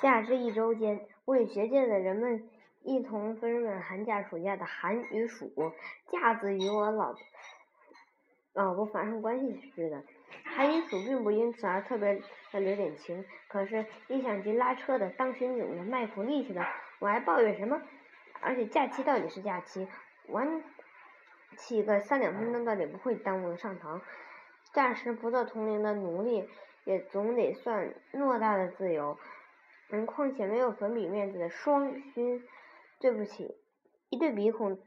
夏至一周间，为学界的人们一同分润寒假暑假的寒与暑，架子与我老老不发生关系似的。寒与暑并不因此而特别的留点情，可是，一想及拉车的、当巡警的、卖苦力气的，我还抱怨什么？而且假期到底是假期，晚起个三两分钟到底不会耽误上堂。暂时不做同龄的奴隶，也总得算偌大的自由。嗯，况且没有粉笔面子的双熏，对不起，一对鼻孔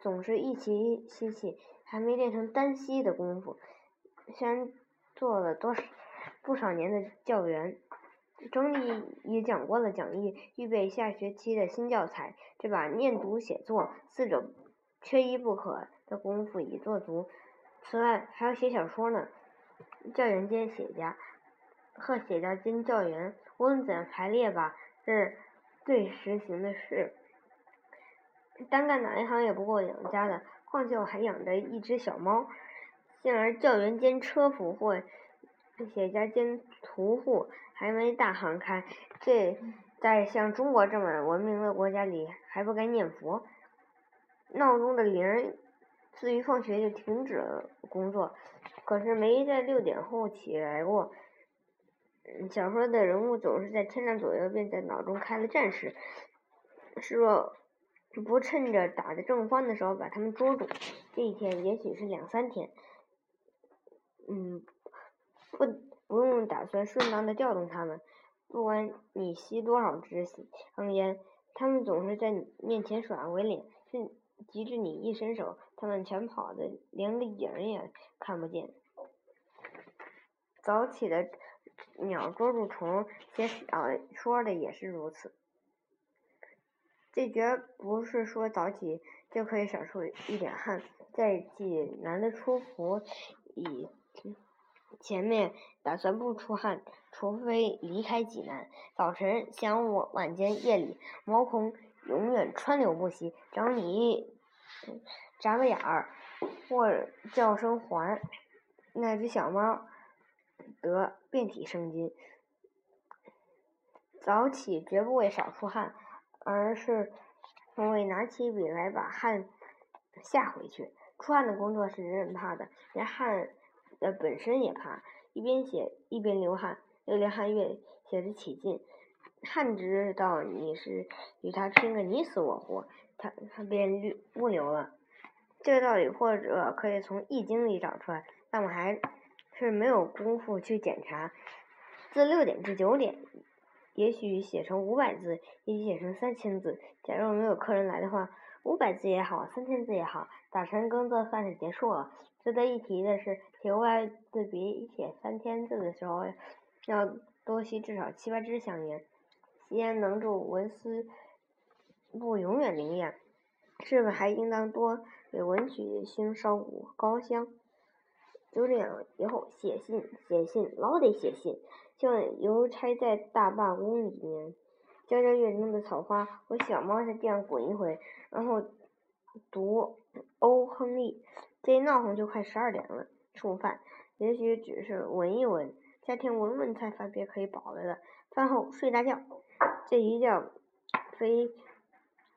总是一起吸气，还没练成单吸的功夫。虽然做了多少不少年的教员，整理也讲过了讲义，预备下学期的新教材，这把念读写作四者缺一不可的功夫已做足。此外还要写小说呢，教员兼写家，和写家兼教员。无论怎样排列吧，是最实行的事。单干哪一行也不够养家的，况且我还养着一只小猫。幸而教员兼车夫或写家兼屠户还没大行开，这在像中国这么文明的国家里还不该念佛。闹钟的铃儿自一放学就停止了工作，可是没在六点后起来过。小说的人物总是在天亮左右便在脑中开了战士，是若不趁着打得正欢的时候把他们捉住，这一天也许是两三天。嗯，不不用打算顺当的调动他们，不管你吸多少支香烟，他们总是在你面前耍鬼脸，是及至你一伸手，他们全跑的连个影儿也看不见。早起的。鸟捉住虫，写小说的也是如此。这绝不是说早起就可以少出一点汗。在济南的出伏以前面打算不出汗，除非离开济南。早晨、晌午、晚间、夜里，毛孔永远川流不息。找你眨个眼儿，或叫声还，那只小猫。得遍体生津。早起绝不为少出汗，而是为拿起笔来把汗下回去。出汗的工作是人人怕的，连汗的本身也怕。一边写一边流汗，越流汗越写得起劲。汗知道你是与他拼个你死我活，他他便不流了。这个道理或者可以从《易经》里找出来，但我还。是没有功夫去检查。自六点至九点，也许写成五百字，也许写成三千字。假如没有客人来的话，五百字也好，三千字也好，早晨耕作算是结束了。值得一提的是，写五百字比写三千字的时候要多吸至少七八支香烟。吸烟能助文思不永远灵验，是不是还应当多给文曲星烧五高香？就这样，以后写信写信老得写信，像邮差在大办公里面，交交院中的草花和小猫在地上滚一回，然后读欧亨利，这一闹哄就快十二点了。吃午饭，也许只是闻一闻，加添闻闻才发别可以饱了的。饭后睡大觉，这一觉非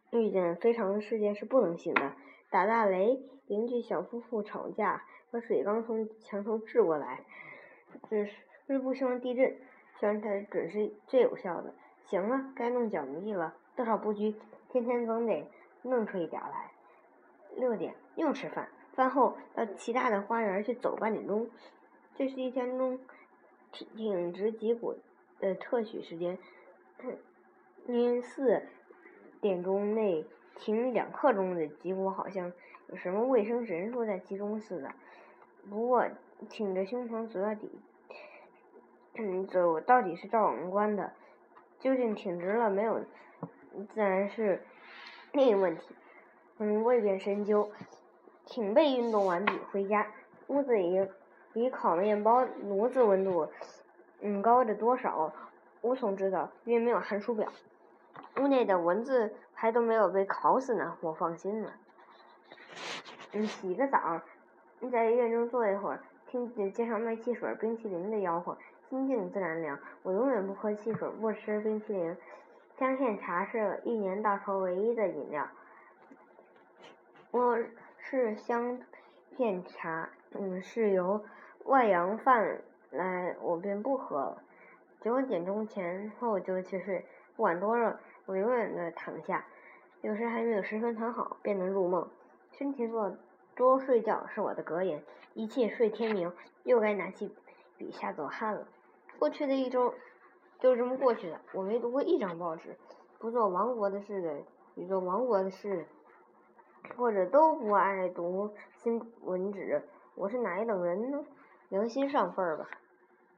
遇见非常事件是不能醒的。打大雷，邻居小夫妇吵架。水刚从墙头掷过来，只是不希望地震，希望它准是最有效的。行了，该弄脚泥了，多少不拘，天天总得弄出一点来。六点又吃饭，饭后到其他的花园去走半点钟，这是一天中挺挺直脊骨的特许时间。因四点钟内停两刻钟的脊骨，好像有什么卫生神术在其中似的。不过，挺着胸膛走到底，嗯，走到底是照人关的。究竟挺直了没有，自然是另一个问题。嗯，未便深究。挺背运动完毕，回家，屋子里比烤面包炉子温度，嗯，高着多少，无从知道，因为没有寒暑表。屋内的蚊子还都没有被烤死呢，我放心了。嗯，洗个澡。你在医院中坐一会儿，听见街上卖汽水、冰淇淋的吆喝，心静自然凉。我永远不喝汽水，不吃冰淇淋。香片茶是一年到头唯一的饮料。我是香片茶，嗯，是由外洋贩来，我便不喝了。九点钟前后就去睡，不管多热，我永远的躺下。有时还没有十分躺好，便能入梦。身体弱，多睡觉是我的格言。一切睡天明，又该拿起笔下走汗了。过去的一周就这么过去的，我没读过一张报纸。不做亡国的事的，与做亡国的事，或者都不爱读新闻纸。我是哪一等人呢？良心上份儿吧。